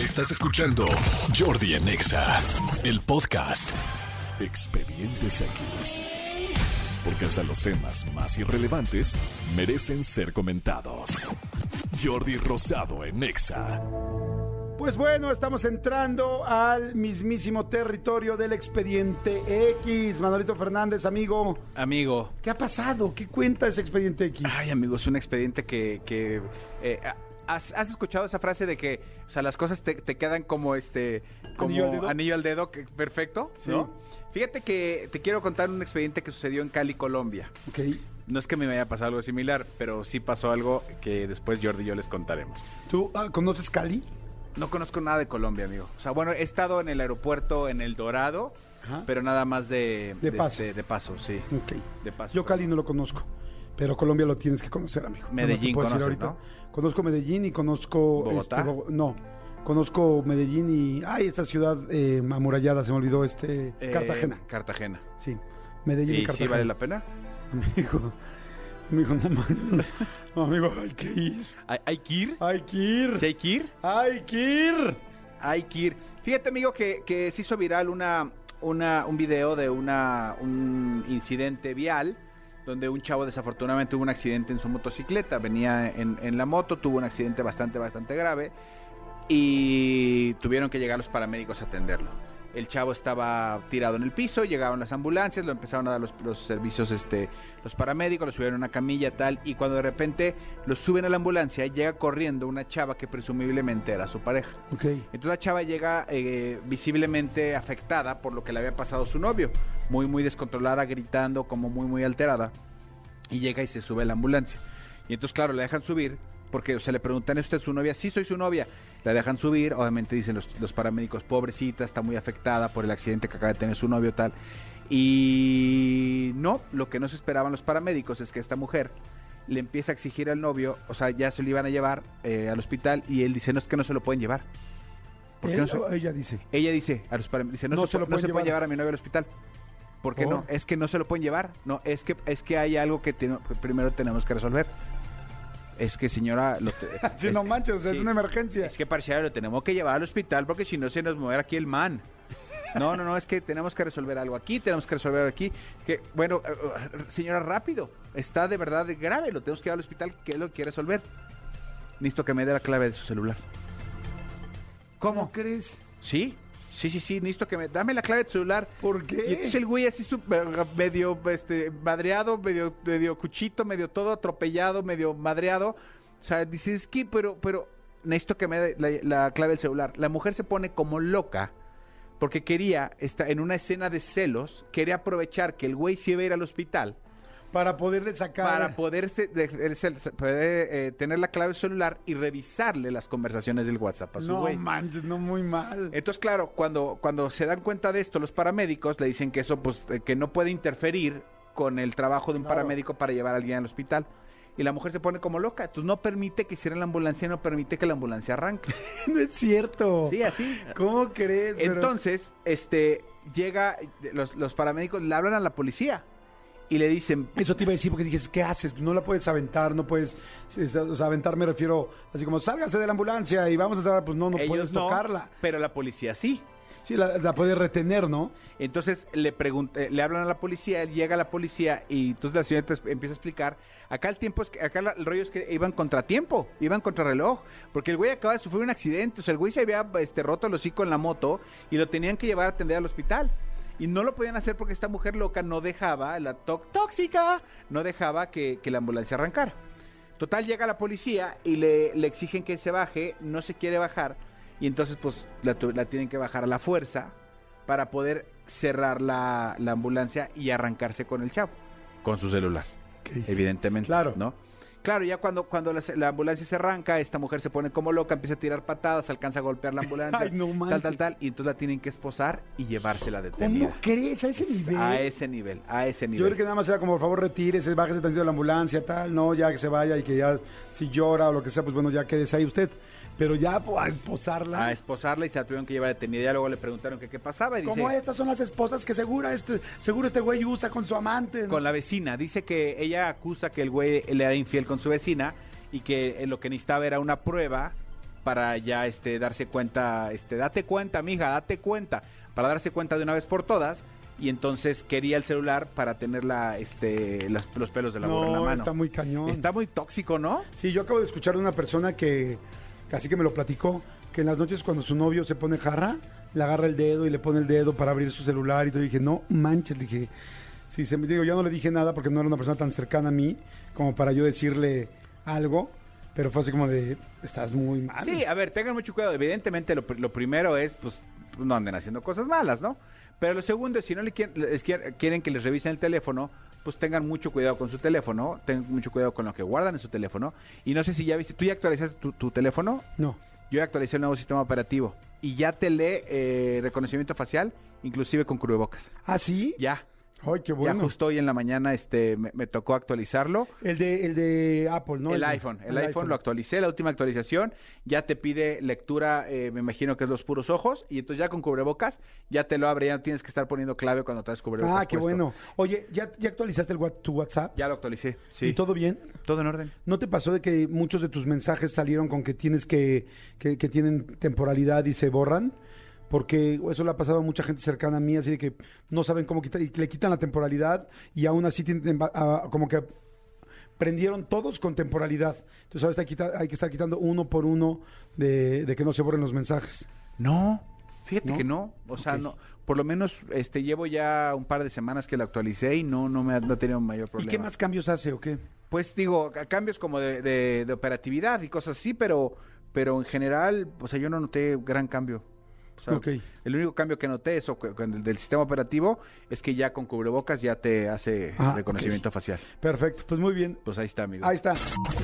Estás escuchando Jordi en Exa, el podcast. Expedientes X. Porque hasta los temas más irrelevantes merecen ser comentados. Jordi Rosado en Exa. Pues bueno, estamos entrando al mismísimo territorio del expediente X. Manolito Fernández, amigo. Amigo. ¿Qué ha pasado? ¿Qué cuenta ese expediente X? Ay, amigo, es un expediente que... que eh, ¿has, has escuchado esa frase de que, o sea, las cosas te, te quedan como este... Como Anillo al dedo. anillo al dedo, que, perfecto, Sí. ¿no? Fíjate que te quiero contar un expediente que sucedió en Cali, Colombia. Ok. No es que me haya pasado algo similar, pero sí pasó algo que después Jordi y yo les contaremos. ¿Tú ah, conoces Cali? No conozco nada de Colombia, amigo. O sea, bueno, he estado en el aeropuerto en El Dorado, Ajá. pero nada más de... De paso. este, de paso, sí. Ok. De paso. Yo Cali no lo conozco, pero Colombia lo tienes que conocer, amigo. No Medellín conoces, ahorita. Conozco Medellín y conozco... ¿Bogotá? este, no, conozco Medellín y... Ay, esta ciudad eh, amurallada, se me olvidó, este... Eh, Cartagena. Cartagena. Sí, Medellín y, ¿Y sí Cartagena. vale la pena? Amigo, no manches. No, amigo, hay que ir. ¿Hay, hay que ir? Hay que ir. ¿Sí hay que ir? Hay que ir. Hay que ir. Fíjate, amigo, que, que se hizo viral una, una, un video de una, un incidente vial donde un chavo desafortunadamente tuvo un accidente en su motocicleta. Venía en, en la moto, tuvo un accidente bastante, bastante grave y tuvieron que llegar los paramédicos a atenderlo. El chavo estaba tirado en el piso, llegaron las ambulancias, lo empezaron a dar los, los servicios, este, los paramédicos, lo subieron a una camilla tal, y cuando de repente lo suben a la ambulancia, llega corriendo una chava que presumiblemente era su pareja. Ok. Entonces la chava llega eh, visiblemente afectada por lo que le había pasado a su novio, muy muy descontrolada, gritando, como muy muy alterada, y llega y se sube a la ambulancia. Y entonces claro, la dejan subir, porque se le preguntan, ¿es usted su novia? Sí, soy su novia. La dejan subir, obviamente dicen los, los paramédicos, pobrecita, está muy afectada por el accidente que acaba de tener su novio tal. Y no, lo que no se esperaban los paramédicos es que esta mujer le empieza a exigir al novio, o sea, ya se lo iban a llevar eh, al hospital y él dice, no es que no se lo pueden llevar. ¿Por qué Él no se- o ella dice. ella dice a los paramédicos, dice, no, No se, se lo no pueden se puede llevar. llevar a mi novio al hospital. ¿Por qué no? Es que no se lo pueden llevar. No, es que es que hay algo que, tiene- que primero tenemos que resolver. Es que señora, lo Sí, es- no manches, es una emergencia. Es que parcial lo tenemos que llevar al hospital porque si no se nos muere aquí el man. No, no, no, es que tenemos que resolver algo aquí, tenemos que resolver aquí. Que, bueno, eh, eh, señora, rápido. Está de verdad grave, lo tenemos que llevar al hospital. ¿Qué es lo que quiere resolver? Necesito que me dé la clave de su celular. ¿Cómo crees? Sí, sí, sí, sí, necesito que me... Dame la clave de tu celular. ¿Por qué? Y entonces el güey así súper medio este, madreado, medio, medio cuchito, medio todo atropellado, medio madreado. O sea, dices, que, pero, pero necesito que me dé la, la clave del celular. La mujer se pone como loca porque quería, estar en una escena de celos, quería aprovechar que el güey se iba a ir al hospital Para poderle sacar. para poderse, de- poder, eh, tener la clave del celular y revisarle las conversaciones del WhatsApp a su No güey. manches, no muy mal. Entonces, claro, cuando, cuando se dan cuenta de esto, los paramédicos le dicen que eso, pues, eh, que no puede interferir con el trabajo de un Claro. paramédico para llevar a alguien al hospital. Y la mujer se pone como loca. Entonces no permite que hicieran la ambulancia, no permite que la ambulancia arranque. no es cierto. Sí, así. ¿Cómo crees? Pero- Entonces, este, llega, los, los paramédicos le hablan a la policía y le dicen, Eso te iba a decir porque dije, ¿qué haces? No la puedes aventar, no puedes... O sea, aventar me refiero así como, sálgase de la ambulancia y vamos a hacer... Pues no, no ellos puedes no, tocarla. pero la policía sí. Sí, la, la puedes retener, ¿no? Entonces le pregunta, eh, le hablan a la policía, llega la policía y entonces la señora empieza a explicar. Acá el tiempo es que, acá la- el rollo es que iban contratiempo, iban contra reloj, porque el güey acaba de sufrir un accidente, o sea, el güey se había este, roto el hocico en la moto y lo tenían que llevar a atender al hospital. Y no lo podían hacer porque esta mujer loca no dejaba, la tó- tóxica, no dejaba que, que la ambulancia arrancara. Total, llega la policía y le, le exigen que se baje, no se quiere bajar, y entonces pues la, tu- la tienen que bajar a la fuerza para poder cerrar la, la ambulancia y arrancarse con el chavo, con su celular, evidentemente, Claro. ¿no? Claro, ya cuando, cuando la, la ambulancia se arranca, esta mujer se pone como loca, empieza a tirar patadas, alcanza a golpear la ambulancia, Ay, no tal, tal, tal, y entonces la tienen que esposar y llevársela ¿Cómo detenida. crees? A ese nivel. A ese nivel, a ese Yo nivel. creo que nada más era como, por favor, retírese, bájese tantito de la ambulancia, tal, no, ya que se vaya y que ya, si llora o lo que sea, pues bueno, ya quédese ahí usted. Pero ya pues, a esposarla. a esposarla y se la tuvieron que llevar detenida. Ya luego le preguntaron que qué pasaba y dice, Como estas son las esposas que seguro este, seguro este güey usa con su amante. ¿no? con la vecina. Dice que ella acusa que el güey le era infiel con su vecina y que eh, lo que necesitaba era una prueba para ya este darse cuenta, este date cuenta, mija, date cuenta, para darse cuenta de una vez por todas y entonces quería el celular para tener la, este, las- los pelos de la burra en la No, mano. está muy cañón. Está muy tóxico, ¿no? Sí, yo acabo de escuchar de una persona que casi que me lo platicó, que en las noches cuando su novio se pone jarra, le agarra el dedo y le pone el dedo para abrir su celular y todo. Y dije, no manches, dije, sí, se me digo, yo no le dije nada porque no era una persona tan cercana a mí como para yo decirle algo, pero fue así como de, estás muy mal. Sí, a ver, tengan mucho cuidado. Evidentemente, lo, lo primero es, pues, no anden haciendo cosas malas, ¿no? Pero lo segundo es, si no le quieren, les quier- quieren que les revisen el teléfono, pues tengan mucho cuidado con su teléfono, tengan mucho cuidado con lo que guardan en su teléfono. Y no sé si ya viste, ¿tú ya actualizaste tu, tu teléfono? No. Yo ya actualicé el nuevo sistema operativo y ya te lee eh, reconocimiento facial, inclusive con cubrebocas. ¿Ah, sí? Ya. Ay, qué Ya bueno. justo hoy en la mañana este me, me tocó actualizarlo. El de, el de Apple, ¿no? el iPhone, el, iPhone, lo actualicé, la última actualización, ya te pide lectura, eh, me imagino que es los puros ojos, y entonces ya con cubrebocas, ya te lo abre, ya no tienes que estar poniendo clave cuando traes cubrebocas. Ah, qué puesto. bueno. Oye, ¿ya, ya actualizaste el, tu WhatsApp? Ya lo actualicé, sí. ¿Y todo bien? Todo en orden. ¿No te pasó de que muchos de tus mensajes salieron con que tienes que, que, que tienen temporalidad y se borran? Porque eso le ha pasado a mucha gente cercana a mí, así de que no saben cómo quitar, y le quitan la temporalidad y aún así tienen, a- como que prendieron todos con temporalidad. Entonces ahora está hay que estar quitando uno por uno de, de que no se borren los mensajes. No, fíjate ¿No? que no, o sea, no, por lo menos este llevo ya un par de semanas que lo actualicé y no no me ha, no he tenido mayor ¿Y problema. qué más cambios hace o qué? Pues digo, cambios como de, de- de operatividad y cosas así, pero pero en general, o sea, yo no noté gran cambio. O sea. El único cambio que noté eso con el del sistema operativo es que ya con cubrebocas ya te hace Ah, reconocimiento facial. Perfecto, pues muy bien. Pues ahí está, amigo. Ahí está.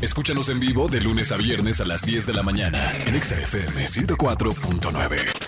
Escúchanos en vivo de lunes a viernes a las 10 de la mañana en Exa FM 104.9.